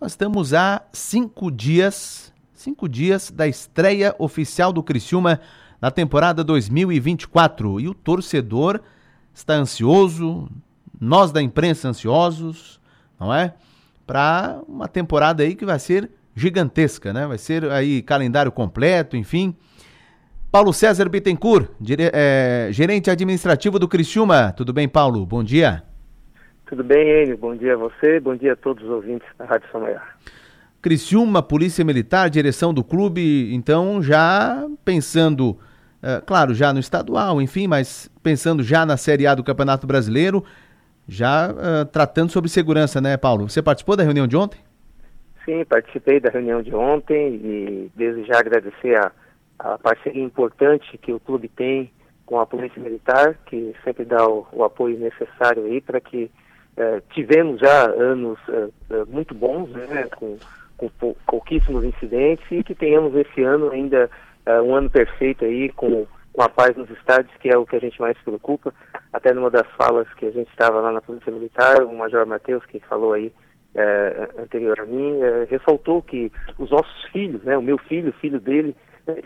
Nós estamos há cinco dias, cinco dias da estreia oficial do Criciúma na temporada 2024 e o torcedor está ansioso, nós da imprensa ansiosos, não é? Para uma temporada aí que vai ser gigantesca, né? Vai ser aí calendário completo, enfim. Paulo César Bittencourt, dire, é, gerente administrativo do Criciúma. Tudo bem, Paulo? Bom dia. Tudo bem, Enio? Bom dia a você, bom dia a todos os ouvintes da Rádio São Maior. Criciúma, Polícia Militar, direção do clube, então já pensando, uh, claro, já no estadual, enfim, mas pensando já na Série A do Campeonato Brasileiro, já uh, tratando sobre segurança, né, Paulo? Você participou da reunião de ontem? Sim, participei da reunião de ontem e desde já agradecer a, a parceria importante que o clube tem com a Polícia Militar, que sempre dá o, o apoio necessário aí para que é, tivemos já anos é, é, muito bons, né, com, com pou, pouquíssimos incidentes e que tenhamos esse ano ainda um ano perfeito aí com, com a paz nos estádios, que é o que a gente mais se preocupa. Até numa das falas que a gente estava lá na Polícia Militar, o Major Matheus, que falou aí anterior a mim, ressaltou que os nossos filhos, né, o meu filho, o filho dele,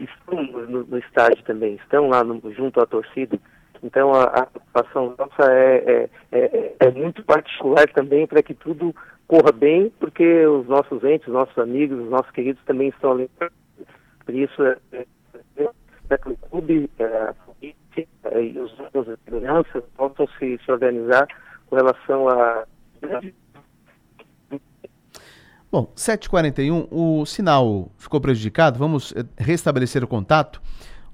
estão no, no, estádio também, estão lá no, junto à torcida então a, a preocupação nossa é, é, é, é muito particular também para que tudo corra bem, porque os nossos entes, os nossos amigos, os nossos queridos também estão ali. Por isso é, é, é que o clube, é, a polícia e os órgãos de segurança possam se, se organizar com relação a Bom, 7h41, o sinal ficou prejudicado, vamos restabelecer o contato.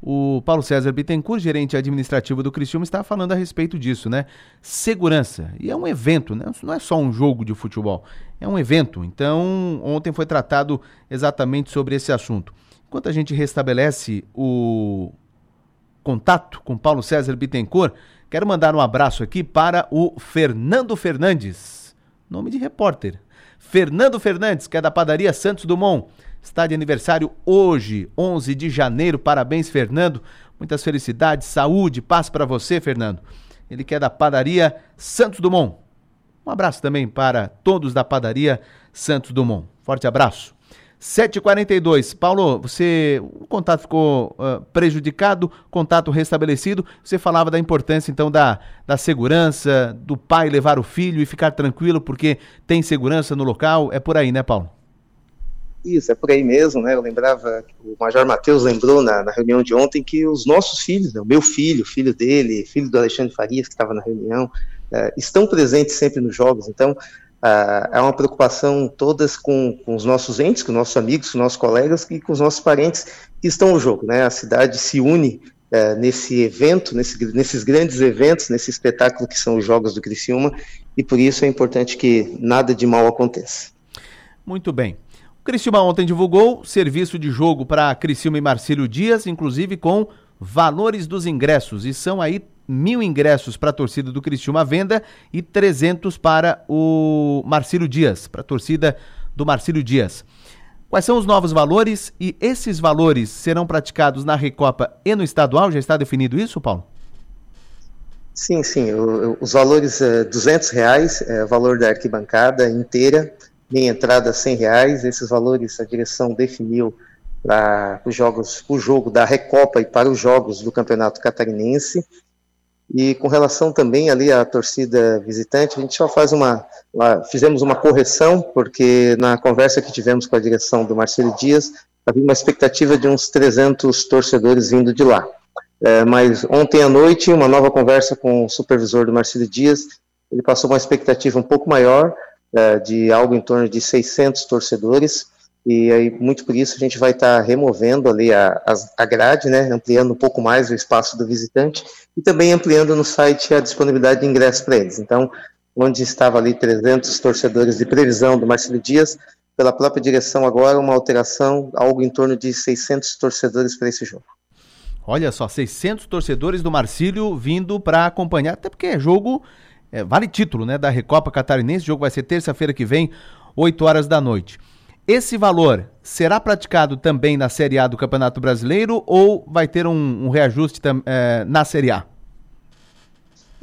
O Paulo César Bittencourt, gerente administrativo do Criciúma, está falando a respeito disso, né? Segurança. E é um evento, né? Não é só um jogo de futebol, é um evento. Então, ontem foi tratado exatamente sobre esse assunto. Enquanto a gente restabelece o contato com Paulo César Bittencourt, quero mandar um abraço aqui para o Fernando Fernandes, nome de repórter. Fernando Fernandes, que é da padaria Santos Dumont está de aniversário hoje, 11 de janeiro. Parabéns, Fernando. Muitas felicidades, saúde, paz para você, Fernando. Ele que é da padaria Santos Dumont. Um abraço também para todos da padaria Santos Dumont. Forte abraço. 7h42. Paulo, você. O contato ficou uh, prejudicado, contato restabelecido. Você falava da importância, então, da, da segurança, do pai levar o filho e ficar tranquilo porque tem segurança no local. É por aí, né, Paulo? Isso, é por aí mesmo, né? Eu lembrava, o Major Matheus lembrou na, na, reunião de ontem que os nossos filhos, né, o meu filho, filho dele, filho do Alexandre Farias, que estava na reunião, é, estão presentes sempre nos jogos. Então, é, é uma preocupação todas com, com, os nossos entes, com os nossos amigos, com os nossos colegas e com os nossos parentes que estão no jogo, né? A cidade se une é, nesse evento, nesse, nesses grandes eventos, nesse espetáculo que são os Jogos do Criciúma, e por isso é importante que nada de mal aconteça. Muito bem. Criciúma ontem divulgou serviço de jogo para Criciúma e Marcílio Dias, inclusive com valores dos ingressos. E são aí mil ingressos para a torcida do Criciúma à venda e 300 para o Marcílio Dias, para a torcida do Marcílio Dias. Quais são os novos valores e esses valores serão praticados na Recopa e no estadual? Já está definido isso, Paulo? Sim, sim. O, os valores é 200 reais, é valor da arquibancada inteira meia entrada 100 reais, esses valores a direção definiu para os jogos, o jogo da Recopa e para os jogos do Campeonato Catarinense. E com relação também ali à torcida visitante, a gente só faz uma, uma, fizemos uma correção, porque na conversa que tivemos com a direção do Marcelo Dias, havia uma expectativa de uns 300 torcedores vindo de lá. É, mas ontem à noite, uma nova conversa com o supervisor do Marcelo Dias, ele passou uma expectativa um pouco maior, é, de algo em torno de 600 torcedores, e aí, muito por isso, a gente vai estar tá removendo ali a, a grade, né, ampliando um pouco mais o espaço do visitante, e também ampliando no site a disponibilidade de ingressos para eles. Então, onde estava ali 300 torcedores de previsão do Marcelo Dias, pela própria direção agora, uma alteração, algo em torno de 600 torcedores para esse jogo. Olha só, 600 torcedores do Marcílio vindo para acompanhar, até porque é jogo é, vale título, né, da Recopa Catarinense. O jogo vai ser terça-feira que vem, 8 horas da noite. Esse valor será praticado também na Série A do Campeonato Brasileiro ou vai ter um, um reajuste é, na Série A?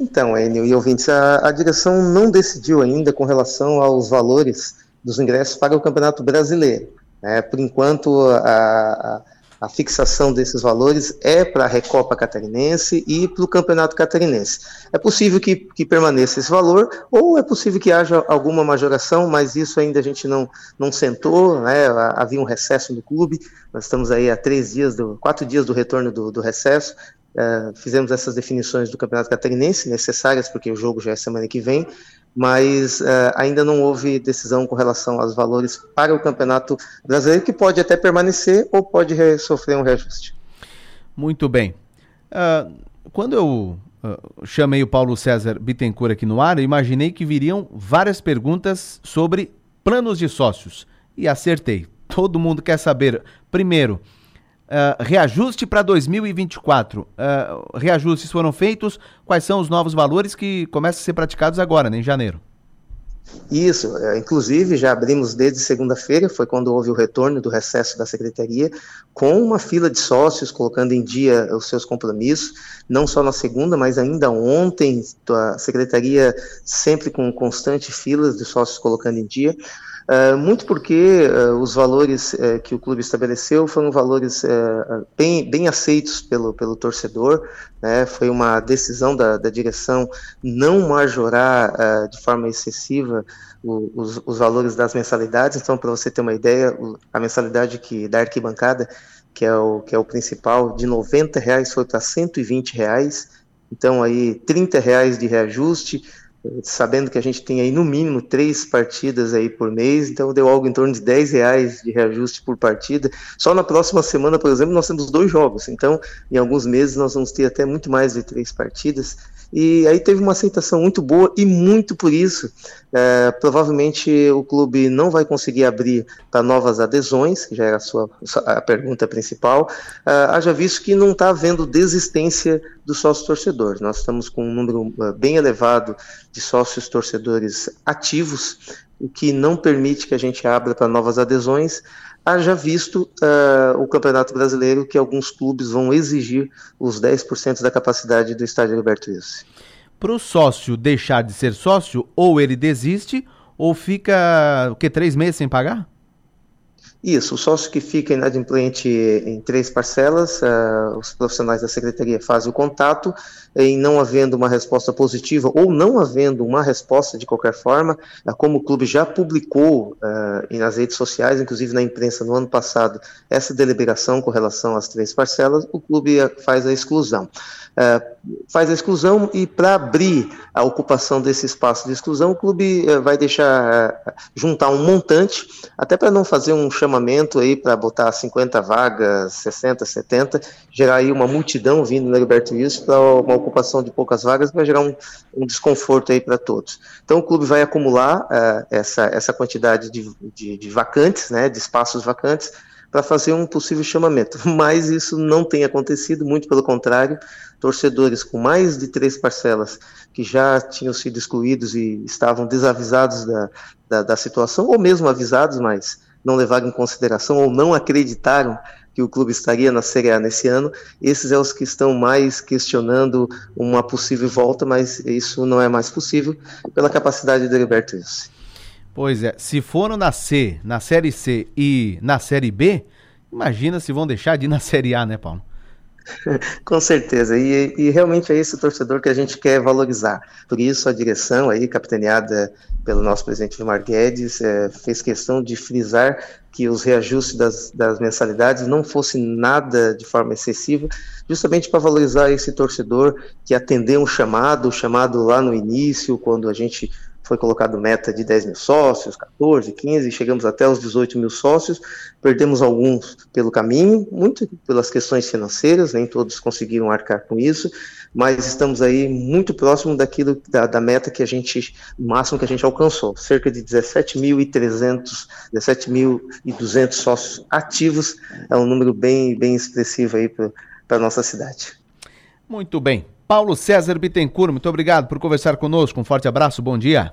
Então, Enio e ouvintes, a, a, direção não decidiu ainda com relação aos valores dos ingressos para o Campeonato Brasileiro. É, por enquanto, a, a, fixação desses valores é para a Recopa Catarinense e para o Campeonato Catarinense. É possível que, que, permaneça esse valor, ou é possível que haja alguma majoração, mas isso ainda a gente não, não sentou, né? havia um recesso no clube, nós estamos aí há três dias, do, quatro dias do retorno do, do recesso, é, fizemos essas definições do Campeonato Catarinense, necessárias, porque o jogo já é semana que vem, mas uh, ainda não houve decisão com relação aos valores para o Campeonato Brasileiro, que pode até permanecer ou pode sofrer um reajuste. Muito bem. Uh, quando eu uh, chamei o Paulo César Bittencourt aqui no ar, eu imaginei que viriam várias perguntas sobre planos de sócios. E acertei. Todo mundo quer saber, primeiro, Uh, reajuste para 2024. Uh, reajustes foram feitos. Quais são os novos valores que começam a ser praticados agora, né, em janeiro? Isso, é, inclusive já abrimos desde segunda-feira, foi quando houve o retorno do recesso da secretaria, com uma fila de sócios colocando em dia os seus compromissos, não só na segunda, mas ainda ontem, a secretaria sempre com constante filas de sócios colocando em dia. Uh, muito porque uh, os valores uh, que o clube estabeleceu foram valores bem, bem aceitos pelo, pelo torcedor, né? foi uma decisão da, da direção não majorar de forma excessiva o, os, os, valores das mensalidades, então para você ter uma ideia, a mensalidade que da arquibancada, que é o, que é o principal, de 90 reais foi para 120 reais, então aí 30 reais de reajuste, sabendo que a gente tem aí no mínimo três partidas aí por mês, então deu algo em torno de 10 reais de reajuste por partida. Só na próxima semana, por exemplo, nós temos dois jogos, então em alguns meses nós vamos ter até muito mais de três partidas. E aí teve uma aceitação muito boa e muito por isso, é, provavelmente o clube não vai conseguir abrir para novas adesões, que já era a sua a pergunta principal, é, haja visto que não está havendo desistência dos sócios torcedores. Nós estamos com um número é, bem elevado de sócios torcedores ativos, o que não permite que a gente abra para novas adesões, haja visto uh, o Campeonato Brasileiro que alguns clubes vão exigir os 10% da capacidade do estádio Alberto Wilson. Para o sócio deixar de ser sócio, ou ele desiste, ou fica o que três meses sem pagar? Isso, o sócio que fica inadimplente em três parcelas, uh, os profissionais da secretaria fazem o contato, em não havendo uma resposta positiva ou não havendo uma resposta de qualquer forma, uh, como o clube já publicou uh, nas redes sociais, inclusive na imprensa no ano passado, essa deliberação com relação às três parcelas, o clube faz a exclusão. faz a exclusão e para abrir a ocupação desse espaço de exclusão, o clube vai deixar juntar um montante, até para não fazer um chamamento chamamento aí para botar 50 vagas, 60, 70, gerar aí uma multidão vindo no Heriberto Wilson para uma ocupação de poucas vagas, vai gerar um, um desconforto aí para todos. Então o clube vai acumular uh, essa, essa quantidade de, de, de vacantes, né, de espaços vacantes, para fazer um possível chamamento. Mas isso não tem acontecido, muito pelo contrário, torcedores com mais de três parcelas que já tinham sido excluídos e estavam desavisados da, da, da situação, ou mesmo avisados, mas não levaram em consideração ou não acreditaram que o clube estaria na Série A nesse ano, esses são os que estão mais questionando uma possível volta, mas isso não é mais possível pela capacidade do Heriberto Wilson. Pois é, se foram na C, na Série C e na Série B, imagina se vão deixar de ir na Série A, né, Paulo? Com certeza, e, e, realmente é esse torcedor que a gente quer valorizar. Por isso a direção aí, capitaneada pelo nosso presidente Vilmar Guedes, é, fez questão de frisar que os reajustes das, das mensalidades não fossem nada de forma excessiva, justamente para valorizar esse torcedor que atendeu um chamado, chamado lá no início, quando a gente foi colocado meta de 10 mil sócios, 14, 15, chegamos até os 18 mil sócios, perdemos alguns pelo caminho, muito pelas questões financeiras, nem todos conseguiram arcar com isso, mas estamos aí muito próximo daquilo, da, da meta que a gente, máximo que a gente alcançou, cerca de 17.300, 17.200 sócios ativos, é um número bem, bem expressivo aí para a nossa cidade. Muito bem. Paulo César Bittencourt, muito obrigado por conversar conosco. Um forte abraço, bom dia.